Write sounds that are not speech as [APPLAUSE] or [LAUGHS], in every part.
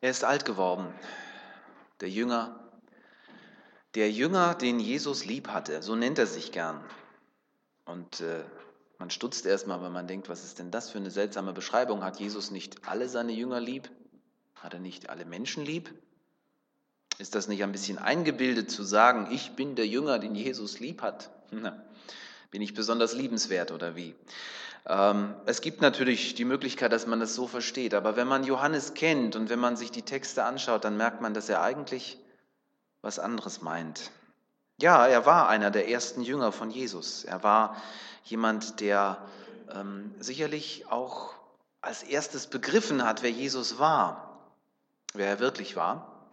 Er ist alt geworden, der Jünger, der Jünger, den Jesus lieb hatte, so nennt er sich gern. Und äh, man stutzt erstmal, wenn man denkt, was ist denn das für eine seltsame Beschreibung? Hat Jesus nicht alle seine Jünger lieb? Hat er nicht alle Menschen lieb? Ist das nicht ein bisschen eingebildet zu sagen, ich bin der Jünger, den Jesus lieb hat? [LAUGHS] Na, bin ich besonders liebenswert oder wie? Ähm, es gibt natürlich die Möglichkeit, dass man das so versteht, aber wenn man Johannes kennt und wenn man sich die Texte anschaut, dann merkt man, dass er eigentlich was anderes meint. Ja, er war einer der ersten Jünger von Jesus. Er war jemand, der ähm, sicherlich auch als erstes begriffen hat, wer Jesus war, wer er wirklich war.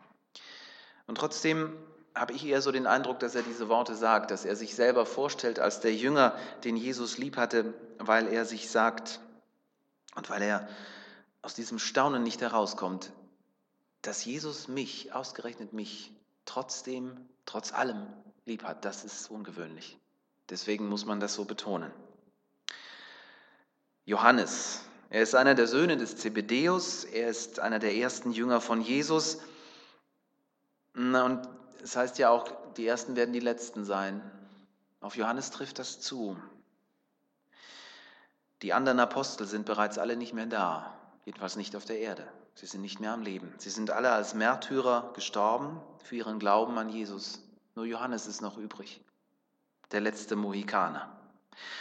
Und trotzdem habe ich eher so den Eindruck, dass er diese Worte sagt, dass er sich selber vorstellt als der Jünger, den Jesus lieb hatte, weil er sich sagt und weil er aus diesem Staunen nicht herauskommt, dass Jesus mich, ausgerechnet mich, trotzdem, trotz allem lieb hat. Das ist ungewöhnlich. Deswegen muss man das so betonen. Johannes, er ist einer der Söhne des Zebedeus, er ist einer der ersten Jünger von Jesus. Und es heißt ja auch, die Ersten werden die Letzten sein. Auf Johannes trifft das zu. Die anderen Apostel sind bereits alle nicht mehr da, jedenfalls nicht auf der Erde. Sie sind nicht mehr am Leben. Sie sind alle als Märtyrer gestorben für ihren Glauben an Jesus. Nur Johannes ist noch übrig, der letzte Mohikaner.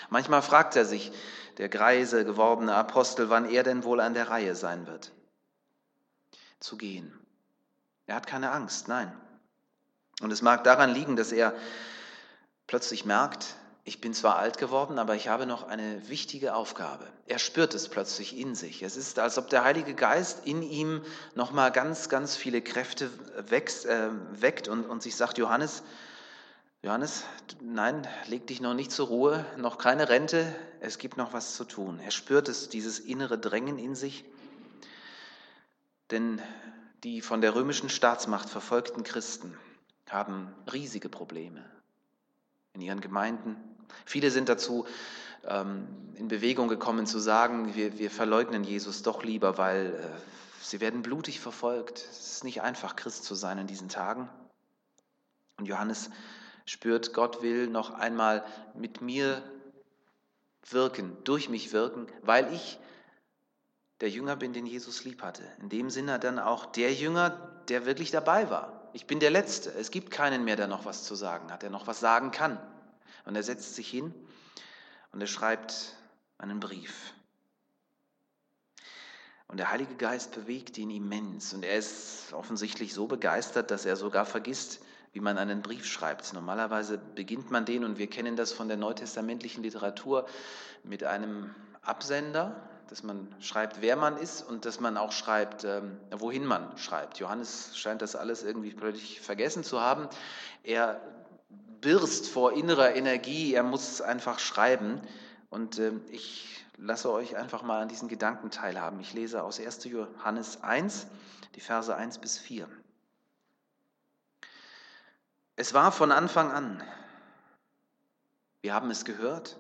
Manchmal fragt er sich, der greise gewordene Apostel, wann er denn wohl an der Reihe sein wird, zu gehen. Er hat keine Angst, nein. Und es mag daran liegen, dass er plötzlich merkt, ich bin zwar alt geworden, aber ich habe noch eine wichtige Aufgabe. Er spürt es plötzlich in sich. Es ist, als ob der Heilige Geist in ihm nochmal ganz, ganz viele Kräfte wächst, äh, weckt und, und sich sagt, Johannes, Johannes, nein, leg dich noch nicht zur Ruhe, noch keine Rente, es gibt noch was zu tun. Er spürt es, dieses innere Drängen in sich. Denn die von der römischen Staatsmacht verfolgten Christen haben riesige Probleme in ihren Gemeinden. Viele sind dazu ähm, in Bewegung gekommen zu sagen, wir, wir verleugnen Jesus doch lieber, weil äh, sie werden blutig verfolgt. Es ist nicht einfach, Christ zu sein in diesen Tagen. Und Johannes spürt, Gott will noch einmal mit mir wirken, durch mich wirken, weil ich der Jünger bin, den Jesus lieb hatte. In dem Sinne dann auch der Jünger, der wirklich dabei war. Ich bin der Letzte. Es gibt keinen mehr, der noch was zu sagen hat, der noch was sagen kann. Und er setzt sich hin und er schreibt einen Brief. Und der Heilige Geist bewegt ihn immens. Und er ist offensichtlich so begeistert, dass er sogar vergisst, wie man einen Brief schreibt. Normalerweise beginnt man den, und wir kennen das von der neutestamentlichen Literatur, mit einem Absender, dass man schreibt, wer man ist und dass man auch schreibt, ähm, wohin man schreibt. Johannes scheint das alles irgendwie plötzlich vergessen zu haben. Er birst vor innerer Energie, er muss einfach schreiben. Und ähm, ich lasse euch einfach mal an diesen Gedanken teilhaben. Ich lese aus 1. Johannes 1, die Verse 1 bis 4. Es war von Anfang an. Wir haben es gehört.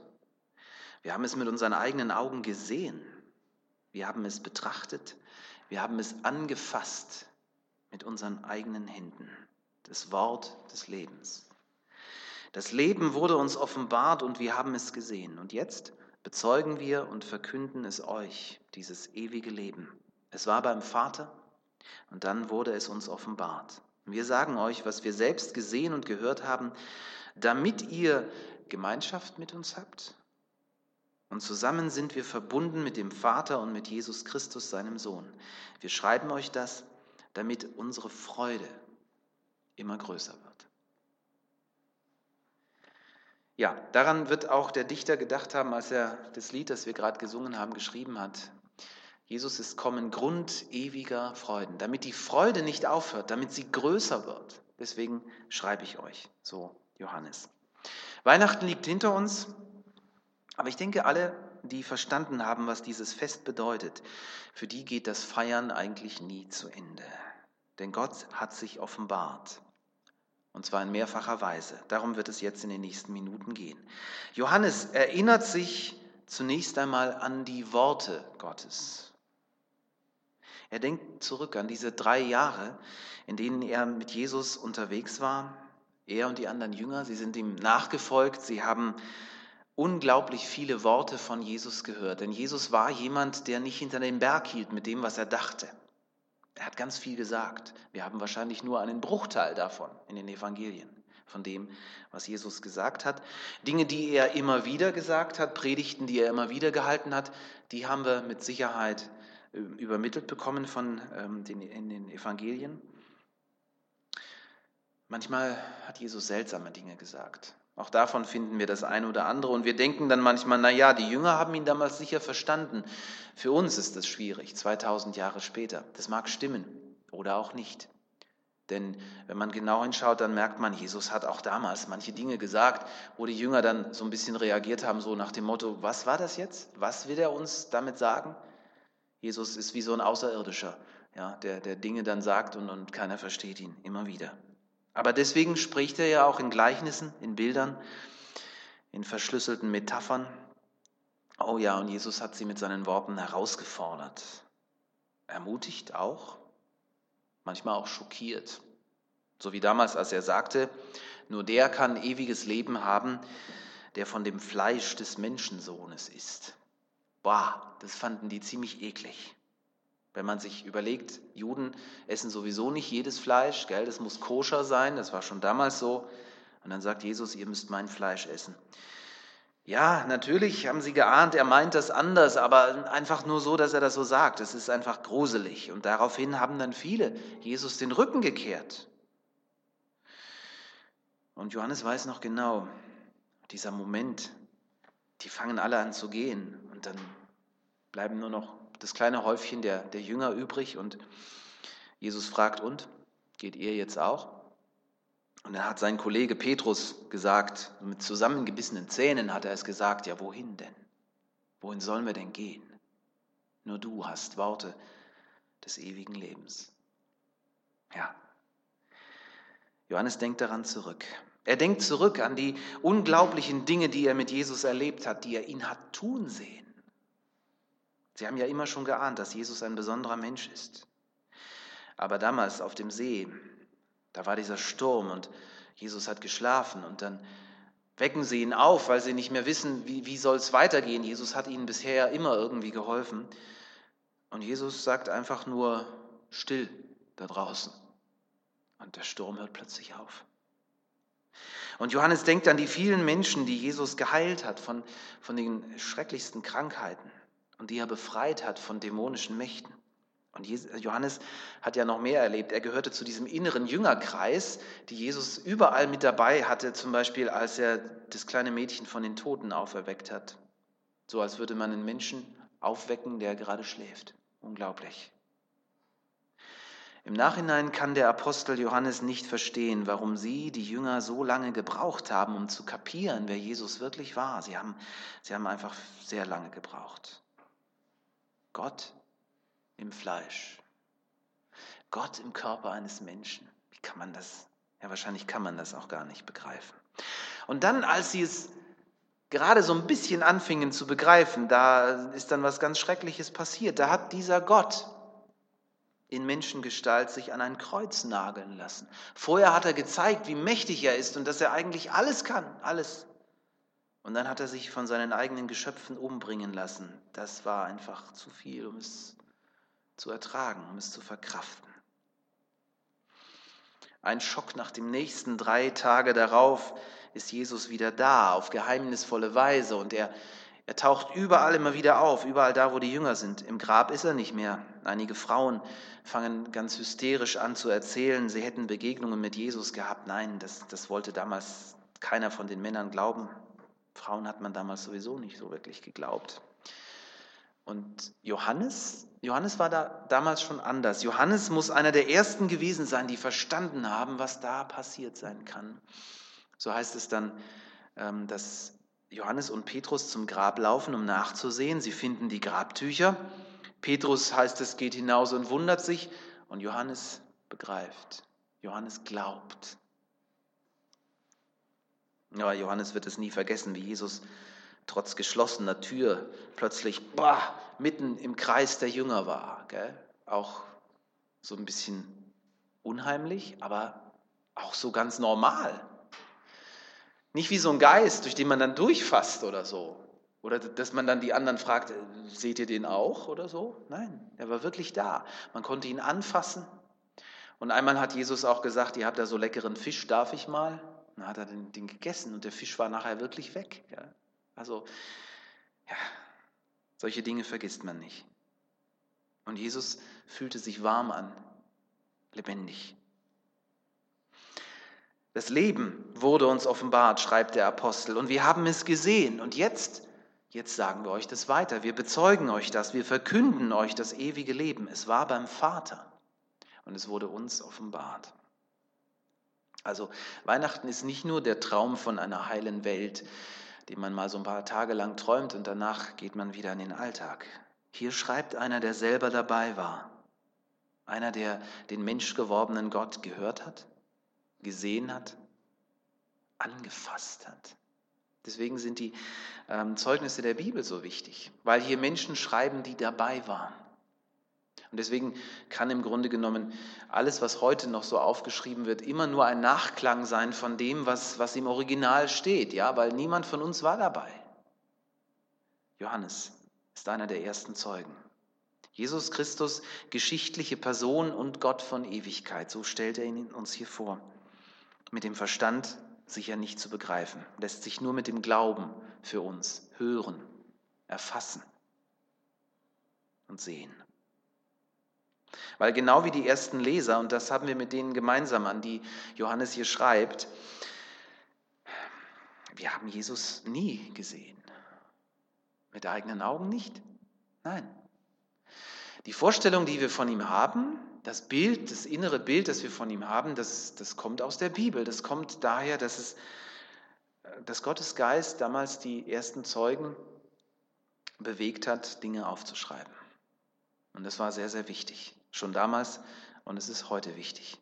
Wir haben es mit unseren eigenen Augen gesehen. Wir haben es betrachtet, wir haben es angefasst mit unseren eigenen Händen. Das Wort des Lebens. Das Leben wurde uns offenbart und wir haben es gesehen. Und jetzt bezeugen wir und verkünden es euch, dieses ewige Leben. Es war beim Vater und dann wurde es uns offenbart. Wir sagen euch, was wir selbst gesehen und gehört haben, damit ihr Gemeinschaft mit uns habt. Und zusammen sind wir verbunden mit dem Vater und mit Jesus Christus, seinem Sohn. Wir schreiben euch das, damit unsere Freude immer größer wird. Ja, daran wird auch der Dichter gedacht haben, als er das Lied, das wir gerade gesungen haben, geschrieben hat. Jesus ist kommen, Grund ewiger Freuden, damit die Freude nicht aufhört, damit sie größer wird. Deswegen schreibe ich euch, so Johannes. Weihnachten liegt hinter uns. Aber ich denke, alle, die verstanden haben, was dieses Fest bedeutet, für die geht das Feiern eigentlich nie zu Ende. Denn Gott hat sich offenbart. Und zwar in mehrfacher Weise. Darum wird es jetzt in den nächsten Minuten gehen. Johannes erinnert sich zunächst einmal an die Worte Gottes. Er denkt zurück an diese drei Jahre, in denen er mit Jesus unterwegs war. Er und die anderen Jünger, sie sind ihm nachgefolgt, sie haben unglaublich viele Worte von Jesus gehört. Denn Jesus war jemand, der nicht hinter dem Berg hielt mit dem, was er dachte. Er hat ganz viel gesagt. Wir haben wahrscheinlich nur einen Bruchteil davon in den Evangelien, von dem, was Jesus gesagt hat. Dinge, die er immer wieder gesagt hat, Predigten, die er immer wieder gehalten hat, die haben wir mit Sicherheit äh, übermittelt bekommen von ähm, den, in den Evangelien. Manchmal hat Jesus seltsame Dinge gesagt. Auch davon finden wir das eine oder andere. Und wir denken dann manchmal, na ja, die Jünger haben ihn damals sicher verstanden. Für uns ist das schwierig, 2000 Jahre später. Das mag stimmen oder auch nicht. Denn wenn man genau hinschaut, dann merkt man, Jesus hat auch damals manche Dinge gesagt, wo die Jünger dann so ein bisschen reagiert haben, so nach dem Motto, was war das jetzt? Was will er uns damit sagen? Jesus ist wie so ein Außerirdischer, ja, der, der Dinge dann sagt und, und keiner versteht ihn immer wieder. Aber deswegen spricht er ja auch in Gleichnissen, in Bildern, in verschlüsselten Metaphern. Oh ja, und Jesus hat sie mit seinen Worten herausgefordert, ermutigt auch, manchmal auch schockiert. So wie damals, als er sagte, nur der kann ewiges Leben haben, der von dem Fleisch des Menschensohnes ist. Boah, das fanden die ziemlich eklig. Wenn man sich überlegt, Juden essen sowieso nicht jedes Fleisch, gell? das muss koscher sein, das war schon damals so. Und dann sagt Jesus, ihr müsst mein Fleisch essen. Ja, natürlich haben sie geahnt, er meint das anders, aber einfach nur so, dass er das so sagt. Es ist einfach gruselig. Und daraufhin haben dann viele Jesus den Rücken gekehrt. Und Johannes weiß noch genau, dieser Moment, die fangen alle an zu gehen und dann bleiben nur noch das kleine Häufchen der, der Jünger übrig und Jesus fragt, und geht ihr jetzt auch? Und dann hat sein Kollege Petrus gesagt, mit zusammengebissenen Zähnen hat er es gesagt, ja wohin denn? Wohin sollen wir denn gehen? Nur du hast Worte des ewigen Lebens. Ja. Johannes denkt daran zurück. Er denkt zurück an die unglaublichen Dinge, die er mit Jesus erlebt hat, die er ihn hat tun sehen. Sie haben ja immer schon geahnt, dass Jesus ein besonderer Mensch ist. Aber damals auf dem See, da war dieser Sturm und Jesus hat geschlafen und dann wecken sie ihn auf, weil sie nicht mehr wissen, wie, wie soll es weitergehen. Jesus hat ihnen bisher immer irgendwie geholfen. Und Jesus sagt einfach nur still da draußen. Und der Sturm hört plötzlich auf. Und Johannes denkt an die vielen Menschen, die Jesus geheilt hat von, von den schrecklichsten Krankheiten und die er befreit hat von dämonischen Mächten. Und Johannes hat ja noch mehr erlebt. Er gehörte zu diesem inneren Jüngerkreis, die Jesus überall mit dabei hatte, zum Beispiel als er das kleine Mädchen von den Toten auferweckt hat. So als würde man einen Menschen aufwecken, der gerade schläft. Unglaublich. Im Nachhinein kann der Apostel Johannes nicht verstehen, warum sie, die Jünger, so lange gebraucht haben, um zu kapieren, wer Jesus wirklich war. Sie haben, sie haben einfach sehr lange gebraucht. Gott im Fleisch. Gott im Körper eines Menschen. Wie kann man das? Ja, wahrscheinlich kann man das auch gar nicht begreifen. Und dann, als sie es gerade so ein bisschen anfingen zu begreifen, da ist dann was ganz Schreckliches passiert. Da hat dieser Gott in Menschengestalt sich an ein Kreuz nageln lassen. Vorher hat er gezeigt, wie mächtig er ist und dass er eigentlich alles kann, alles. Und dann hat er sich von seinen eigenen Geschöpfen umbringen lassen. Das war einfach zu viel, um es zu ertragen, um es zu verkraften. Ein Schock nach dem nächsten. Drei Tage darauf ist Jesus wieder da, auf geheimnisvolle Weise. Und er, er taucht überall immer wieder auf, überall da, wo die Jünger sind. Im Grab ist er nicht mehr. Einige Frauen fangen ganz hysterisch an zu erzählen, sie hätten Begegnungen mit Jesus gehabt. Nein, das, das wollte damals keiner von den Männern glauben. Frauen hat man damals sowieso nicht so wirklich geglaubt. Und Johannes, Johannes war da damals schon anders. Johannes muss einer der ersten gewesen sein, die verstanden haben, was da passiert sein kann. So heißt es dann, ähm, dass Johannes und Petrus zum Grab laufen, um nachzusehen. Sie finden die Grabtücher. Petrus heißt es, geht hinaus und wundert sich. Und Johannes begreift. Johannes glaubt. Ja, Johannes wird es nie vergessen, wie Jesus trotz geschlossener Tür plötzlich bah, mitten im Kreis der Jünger war. Gell? auch so ein bisschen unheimlich, aber auch so ganz normal. Nicht wie so ein Geist, durch den man dann durchfasst oder so. Oder dass man dann die anderen fragt, seht ihr den auch oder so? Nein, er war wirklich da. Man konnte ihn anfassen. Und einmal hat Jesus auch gesagt, ihr habt da so leckeren Fisch, darf ich mal? Dann hat er den, den gegessen und der Fisch war nachher wirklich weg. Ja. Also, ja, solche Dinge vergisst man nicht. Und Jesus fühlte sich warm an, lebendig. Das Leben wurde uns offenbart, schreibt der Apostel, und wir haben es gesehen. Und jetzt Jetzt sagen wir euch das weiter. Wir bezeugen euch das. Wir verkünden euch das ewige Leben. Es war beim Vater und es wurde uns offenbart. Also Weihnachten ist nicht nur der Traum von einer heilen Welt, den man mal so ein paar Tage lang träumt und danach geht man wieder in den Alltag. Hier schreibt einer, der selber dabei war. Einer, der den menschgeworbenen Gott gehört hat, gesehen hat, angefasst hat. Deswegen sind die ähm, Zeugnisse der Bibel so wichtig, weil hier Menschen schreiben, die dabei waren. Und deswegen kann im Grunde genommen alles, was heute noch so aufgeschrieben wird, immer nur ein Nachklang sein von dem, was, was im Original steht, ja, weil niemand von uns war dabei. Johannes ist einer der ersten Zeugen. Jesus Christus, geschichtliche Person und Gott von Ewigkeit, so stellt er ihn uns hier vor. Mit dem Verstand sicher nicht zu begreifen, lässt sich nur mit dem Glauben für uns hören, erfassen und sehen. Weil genau wie die ersten Leser, und das haben wir mit denen gemeinsam, an die Johannes hier schreibt, wir haben Jesus nie gesehen. Mit eigenen Augen nicht. Nein. Die Vorstellung, die wir von ihm haben, das Bild, das innere Bild, das wir von ihm haben, das, das kommt aus der Bibel. Das kommt daher, dass, es, dass Gottes Geist damals die ersten Zeugen bewegt hat, Dinge aufzuschreiben. Und das war sehr, sehr wichtig. Schon damals und es ist heute wichtig.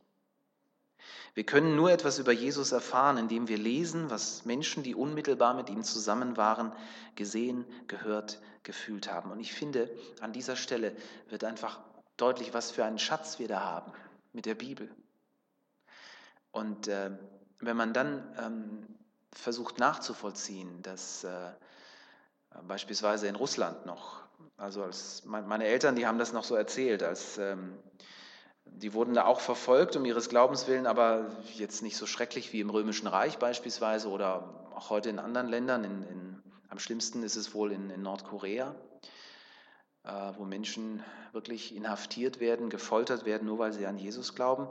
Wir können nur etwas über Jesus erfahren, indem wir lesen, was Menschen, die unmittelbar mit ihm zusammen waren, gesehen, gehört, gefühlt haben. Und ich finde, an dieser Stelle wird einfach deutlich, was für einen Schatz wir da haben mit der Bibel. Und äh, wenn man dann ähm, versucht nachzuvollziehen, dass äh, beispielsweise in Russland noch, also als, meine Eltern, die haben das noch so erzählt, als ähm, die wurden da auch verfolgt um ihres Glaubens willen, aber jetzt nicht so schrecklich wie im Römischen Reich beispielsweise oder auch heute in anderen Ländern. In, in, am schlimmsten ist es wohl in, in Nordkorea. Äh, wo Menschen wirklich inhaftiert werden, gefoltert werden, nur weil sie an Jesus glauben.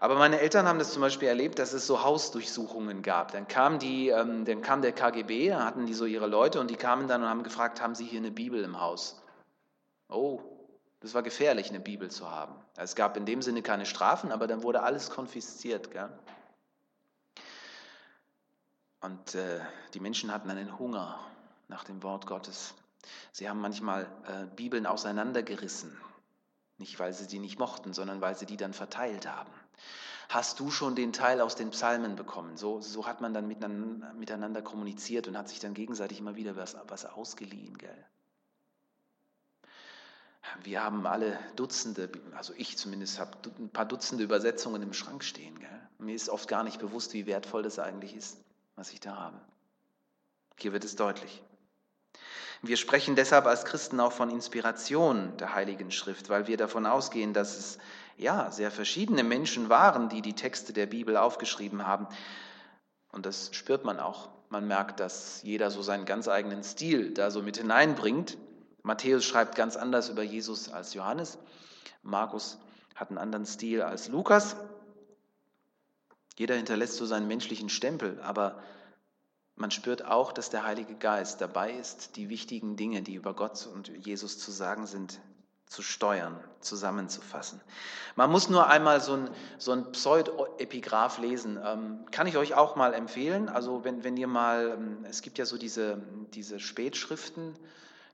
Aber meine Eltern haben das zum Beispiel erlebt, dass es so Hausdurchsuchungen gab. Dann kam, die, ähm, dann kam der KGB, da hatten die so ihre Leute und die kamen dann und haben gefragt, haben Sie hier eine Bibel im Haus? Oh, das war gefährlich, eine Bibel zu haben. Es gab in dem Sinne keine Strafen, aber dann wurde alles konfisziert. Gell? Und äh, die Menschen hatten einen Hunger nach dem Wort Gottes. Sie haben manchmal äh, Bibeln auseinandergerissen, nicht weil sie die nicht mochten, sondern weil sie die dann verteilt haben. Hast du schon den Teil aus den Psalmen bekommen? So, so hat man dann miteinander, miteinander kommuniziert und hat sich dann gegenseitig immer wieder was, was ausgeliehen. Gell? Wir haben alle Dutzende, also ich zumindest habe ein paar Dutzende Übersetzungen im Schrank stehen. Gell? Mir ist oft gar nicht bewusst, wie wertvoll das eigentlich ist, was ich da habe. Hier wird es deutlich. Wir sprechen deshalb als Christen auch von Inspiration der Heiligen Schrift, weil wir davon ausgehen, dass es ja sehr verschiedene Menschen waren, die die Texte der Bibel aufgeschrieben haben. Und das spürt man auch. Man merkt, dass jeder so seinen ganz eigenen Stil da so mit hineinbringt. Matthäus schreibt ganz anders über Jesus als Johannes. Markus hat einen anderen Stil als Lukas. Jeder hinterlässt so seinen menschlichen Stempel, aber man spürt auch, dass der Heilige Geist dabei ist, die wichtigen Dinge, die über Gott und Jesus zu sagen sind, zu steuern, zusammenzufassen. Man muss nur einmal so ein, so ein Pseudepigraph lesen. Ähm, kann ich euch auch mal empfehlen. Also wenn, wenn ihr mal, ähm, es gibt ja so diese, diese Spätschriften,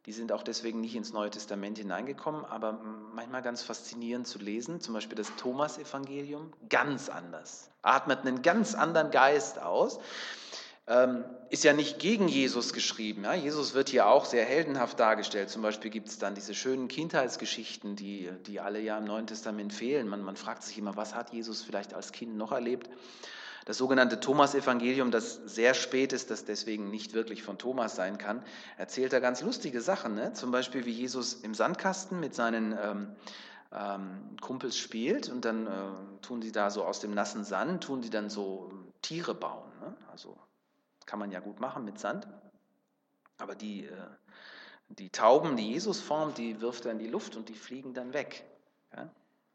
die sind auch deswegen nicht ins Neue Testament hineingekommen, aber manchmal ganz faszinierend zu lesen. Zum Beispiel das Thomas-Evangelium, ganz anders. Atmet einen ganz anderen Geist aus. Ähm, ist ja nicht gegen Jesus geschrieben. Ja? Jesus wird hier auch sehr heldenhaft dargestellt. Zum Beispiel gibt es dann diese schönen Kindheitsgeschichten, die, die alle ja im Neuen Testament fehlen. Man, man fragt sich immer, was hat Jesus vielleicht als Kind noch erlebt? Das sogenannte Thomas-Evangelium, das sehr spät ist, das deswegen nicht wirklich von Thomas sein kann, erzählt da ganz lustige Sachen. Ne? Zum Beispiel, wie Jesus im Sandkasten mit seinen ähm, ähm, Kumpels spielt und dann äh, tun sie da so aus dem nassen Sand, tun sie dann so Tiere bauen. Ne? Also kann man ja gut machen mit Sand. Aber die, äh, die Tauben, die Jesus formt, die wirft er in die Luft und die fliegen dann weg.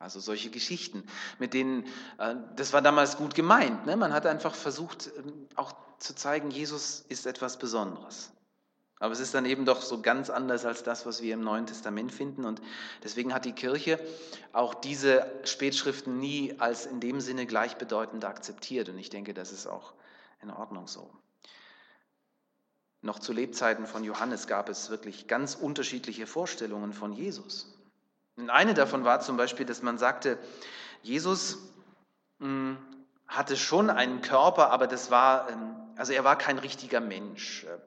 Also solche Geschichten, mit denen, äh, das war damals gut gemeint. Ne? Man hat einfach versucht, ähm, auch zu zeigen, Jesus ist etwas Besonderes. Aber es ist dann eben doch so ganz anders als das, was wir im Neuen Testament finden. Und deswegen hat die Kirche auch diese Spätschriften nie als in dem Sinne gleichbedeutend akzeptiert. Und ich denke, das ist auch in Ordnung so. Noch zu Lebzeiten von Johannes gab es wirklich ganz unterschiedliche Vorstellungen von Jesus. Eine davon war zum Beispiel, dass man sagte, Jesus hm, hatte schon einen Körper, aber das war, ähm, also er war kein richtiger Mensch. Äh,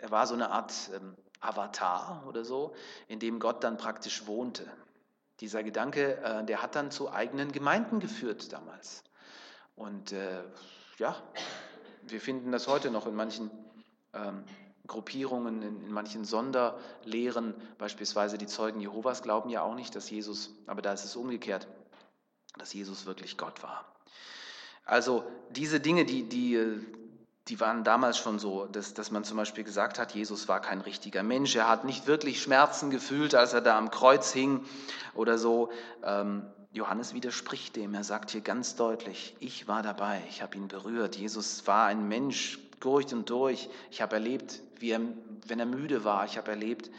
er war so eine Art ähm, Avatar oder so, in dem Gott dann praktisch wohnte. Dieser Gedanke, äh, der hat dann zu eigenen Gemeinden geführt damals. Und äh, ja, wir finden das heute noch in manchen ähm, Gruppierungen, in, in, manchen Sonderlehren, beispielsweise die Zeugen Jehovas glauben ja auch nicht, dass Jesus, aber da ist es umgekehrt, dass Jesus wirklich Gott war. Also diese Dinge, die, die, die waren damals schon so, dass, dass man zum Beispiel gesagt hat, Jesus war kein richtiger Mensch, er hat nicht wirklich Schmerzen gefühlt, als er da am Kreuz hing oder so. Ähm, Johannes widerspricht dem, er sagt hier ganz deutlich, ich war dabei, ich habe ihn berührt. Jesus war ein Mensch durch und durch. Ich habe erlebt, wie er, wenn er müde war, ich habe erlebt,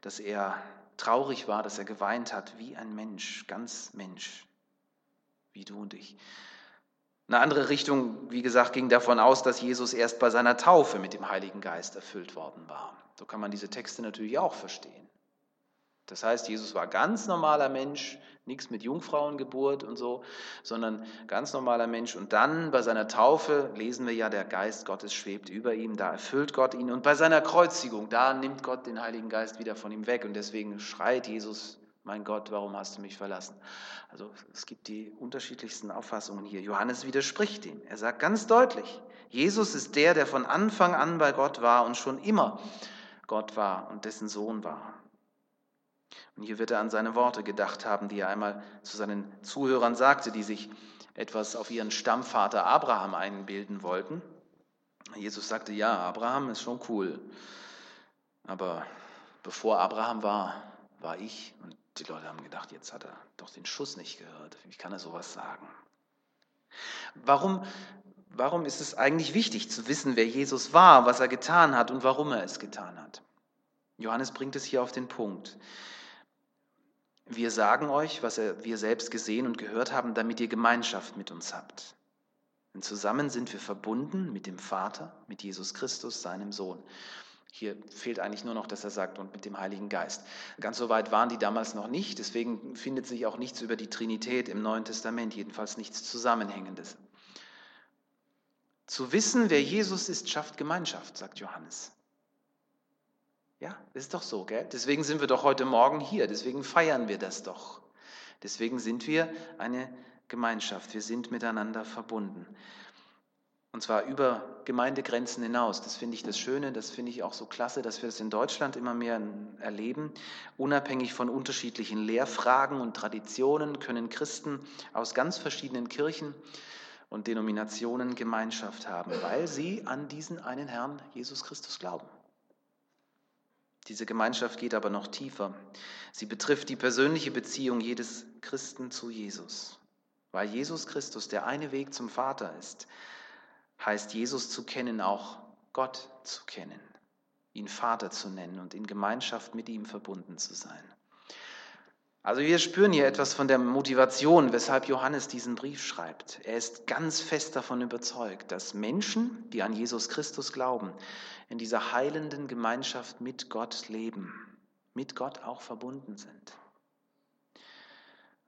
dass er traurig war, dass er geweint hat, wie ein Mensch, ganz Mensch, wie du und ich. Eine andere Richtung, wie gesagt, ging davon aus, dass Jesus erst bei seiner Taufe mit dem Heiligen Geist erfüllt worden war. So kann man diese Texte natürlich auch verstehen. Das heißt, Jesus war ganz normaler Mensch, nichts mit Jungfrauengeburt und so, sondern ganz normaler Mensch. Und dann bei seiner Taufe lesen wir ja, der Geist Gottes schwebt über ihm, da erfüllt Gott ihn. Und bei seiner Kreuzigung, da nimmt Gott den Heiligen Geist wieder von ihm weg. Und deswegen schreit Jesus, mein Gott, warum hast du mich verlassen? Also es gibt die unterschiedlichsten Auffassungen hier. Johannes widerspricht ihm. Er sagt ganz deutlich, Jesus ist der, der von Anfang an bei Gott war und schon immer Gott war und dessen Sohn war. Und hier wird er an seine Worte gedacht haben, die er einmal zu seinen Zuhörern sagte, die sich etwas auf ihren Stammvater Abraham einbilden wollten. Jesus sagte, ja, Abraham ist schon cool, aber bevor Abraham war, war ich. Und die Leute haben gedacht, jetzt hat er doch den Schuss nicht gehört. Wie kann er sowas sagen? Warum, warum ist es eigentlich wichtig zu wissen, wer Jesus war, was er getan hat und warum er es getan hat? Johannes bringt es hier auf den Punkt. Wir sagen euch, was wir selbst gesehen und gehört haben, damit ihr Gemeinschaft mit uns habt. Denn zusammen sind wir verbunden mit dem Vater, mit Jesus Christus, seinem Sohn. Hier fehlt eigentlich nur noch, dass er sagt, und mit dem Heiligen Geist. Ganz so weit waren die damals noch nicht, deswegen findet sich auch nichts über die Trinität im Neuen Testament, jedenfalls nichts Zusammenhängendes. Zu wissen, wer Jesus ist, schafft Gemeinschaft, sagt Johannes. Ja, ist doch so, gell? Deswegen sind wir doch heute Morgen hier, deswegen feiern wir das doch. Deswegen sind wir eine Gemeinschaft, wir sind miteinander verbunden. Und zwar über Gemeindegrenzen hinaus. Das finde ich das Schöne, das finde ich auch so klasse, dass wir es das in Deutschland immer mehr erleben. Unabhängig von unterschiedlichen Lehrfragen und Traditionen können Christen aus ganz verschiedenen Kirchen und Denominationen Gemeinschaft haben, weil sie an diesen einen Herrn Jesus Christus glauben. Diese Gemeinschaft geht aber noch tiefer. Sie betrifft die persönliche Beziehung jedes Christen zu Jesus. Weil Jesus Christus der eine Weg zum Vater ist, heißt Jesus zu kennen auch Gott zu kennen, ihn Vater zu nennen und in Gemeinschaft mit ihm verbunden zu sein. Also wir spüren hier etwas von der Motivation, weshalb Johannes diesen Brief schreibt. Er ist ganz fest davon überzeugt, dass Menschen, die an Jesus Christus glauben, in dieser heilenden Gemeinschaft mit Gott leben, mit Gott auch verbunden sind.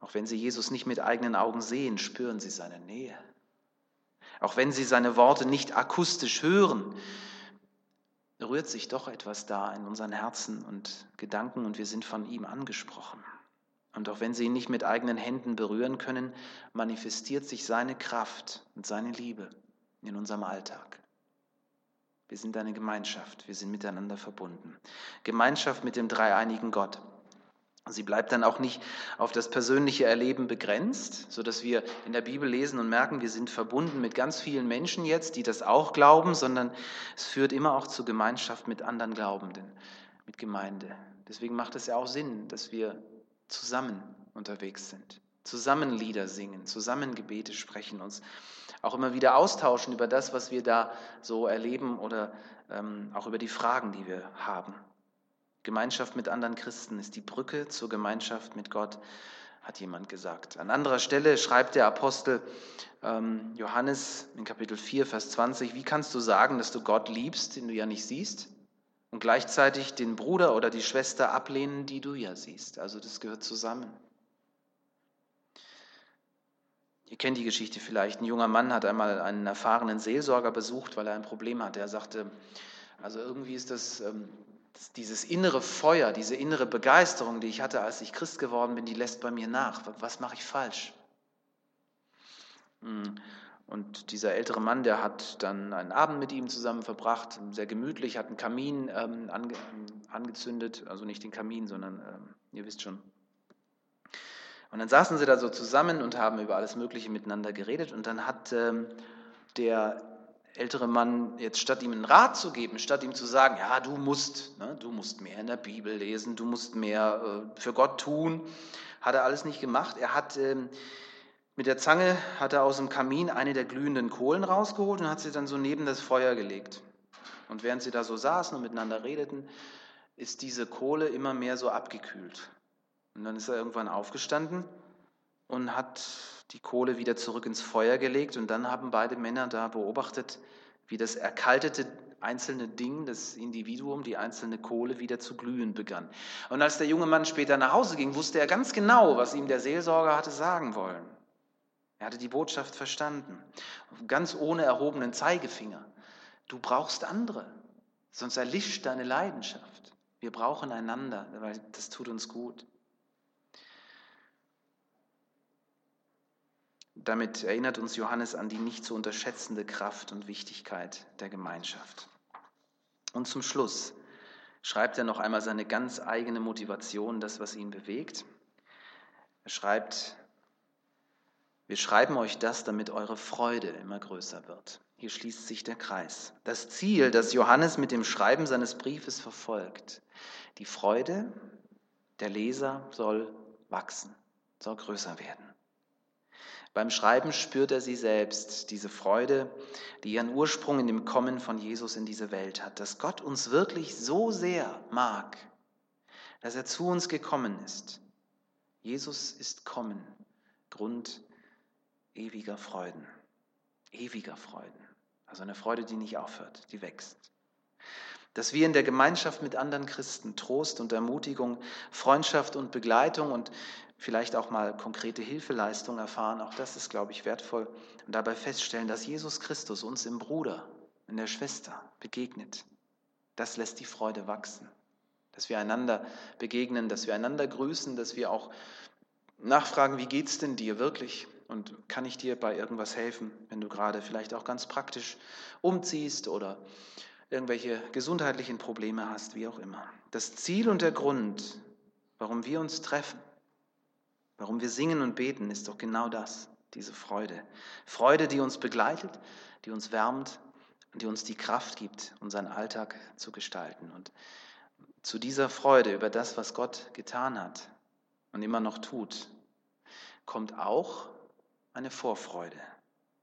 Auch wenn sie Jesus nicht mit eigenen Augen sehen, spüren sie seine Nähe. Auch wenn sie seine Worte nicht akustisch hören, rührt sich doch etwas da in unseren Herzen und Gedanken und wir sind von ihm angesprochen. Und auch wenn sie ihn nicht mit eigenen Händen berühren können, manifestiert sich seine Kraft und seine Liebe in unserem Alltag. Wir sind eine Gemeinschaft, wir sind miteinander verbunden. Gemeinschaft mit dem dreieinigen Gott. Sie bleibt dann auch nicht auf das persönliche Erleben begrenzt, sodass wir in der Bibel lesen und merken, wir sind verbunden mit ganz vielen Menschen jetzt, die das auch glauben, sondern es führt immer auch zur Gemeinschaft mit anderen Glaubenden, mit Gemeinde. Deswegen macht es ja auch Sinn, dass wir zusammen unterwegs sind, zusammen Lieder singen, zusammen Gebete sprechen, uns auch immer wieder austauschen über das, was wir da so erleben oder ähm, auch über die Fragen, die wir haben. Gemeinschaft mit anderen Christen ist die Brücke zur Gemeinschaft mit Gott, hat jemand gesagt. An anderer Stelle schreibt der Apostel ähm, Johannes in Kapitel 4, Vers 20, wie kannst du sagen, dass du Gott liebst, den du ja nicht siehst? Und gleichzeitig den Bruder oder die Schwester ablehnen, die du ja siehst. Also das gehört zusammen. Ihr kennt die Geschichte vielleicht. Ein junger Mann hat einmal einen erfahrenen Seelsorger besucht, weil er ein Problem hatte. Er sagte, also irgendwie ist das, ähm, das, dieses innere Feuer, diese innere Begeisterung, die ich hatte, als ich Christ geworden bin, die lässt bei mir nach. Was mache ich falsch? Hm. Und dieser ältere Mann, der hat dann einen Abend mit ihm zusammen verbracht, sehr gemütlich, hat einen Kamin ähm, ange, angezündet, also nicht den Kamin, sondern ähm, ihr wisst schon. Und dann saßen sie da so zusammen und haben über alles Mögliche miteinander geredet. Und dann hat ähm, der ältere Mann jetzt statt ihm einen Rat zu geben, statt ihm zu sagen, ja, du musst, ne, du musst mehr in der Bibel lesen, du musst mehr äh, für Gott tun, hat er alles nicht gemacht. Er hat ähm, mit der Zange hat er aus dem Kamin eine der glühenden Kohlen rausgeholt und hat sie dann so neben das Feuer gelegt. Und während sie da so saßen und miteinander redeten, ist diese Kohle immer mehr so abgekühlt. Und dann ist er irgendwann aufgestanden und hat die Kohle wieder zurück ins Feuer gelegt. Und dann haben beide Männer da beobachtet, wie das erkaltete einzelne Ding, das Individuum, die einzelne Kohle wieder zu glühen begann. Und als der junge Mann später nach Hause ging, wusste er ganz genau, was ihm der Seelsorger hatte sagen wollen. Er hatte die Botschaft verstanden, ganz ohne erhobenen Zeigefinger. Du brauchst andere, sonst erlischt deine Leidenschaft. Wir brauchen einander, weil das tut uns gut. Damit erinnert uns Johannes an die nicht zu unterschätzende Kraft und Wichtigkeit der Gemeinschaft. Und zum Schluss schreibt er noch einmal seine ganz eigene Motivation, das, was ihn bewegt. Er schreibt, wir schreiben euch das, damit eure Freude immer größer wird. Hier schließt sich der Kreis. Das Ziel, das Johannes mit dem Schreiben seines Briefes verfolgt, die Freude der Leser soll wachsen, soll größer werden. Beim Schreiben spürt er sie selbst, diese Freude, die ihren Ursprung in dem Kommen von Jesus in diese Welt hat, dass Gott uns wirklich so sehr mag, dass er zu uns gekommen ist. Jesus ist kommen, Grund ewiger Freuden. Ewiger Freuden. Also eine Freude, die nicht aufhört, die wächst. Dass wir in der Gemeinschaft mit anderen Christen Trost und Ermutigung, Freundschaft und Begleitung und vielleicht auch mal konkrete Hilfeleistung erfahren, auch das ist, glaube ich, wertvoll. Und dabei feststellen, dass Jesus Christus uns im Bruder, in der Schwester begegnet. Das lässt die Freude wachsen. Dass wir einander begegnen, dass wir einander grüßen, dass wir auch nachfragen, wie geht es denn dir wirklich? Und kann ich dir bei irgendwas helfen, wenn du gerade vielleicht auch ganz praktisch umziehst oder irgendwelche gesundheitlichen Probleme hast, wie auch immer. Das Ziel und der Grund, warum wir uns treffen, warum wir singen und beten, ist doch genau das, diese Freude. Freude, die uns begleitet, die uns wärmt und die uns die Kraft gibt, unseren Alltag zu gestalten. Und zu dieser Freude über das, was Gott getan hat und immer noch tut, kommt auch eine Vorfreude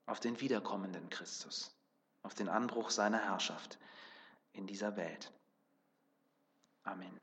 auf den wiederkommenden Christus, auf den Anbruch seiner Herrschaft in dieser Welt. Amen.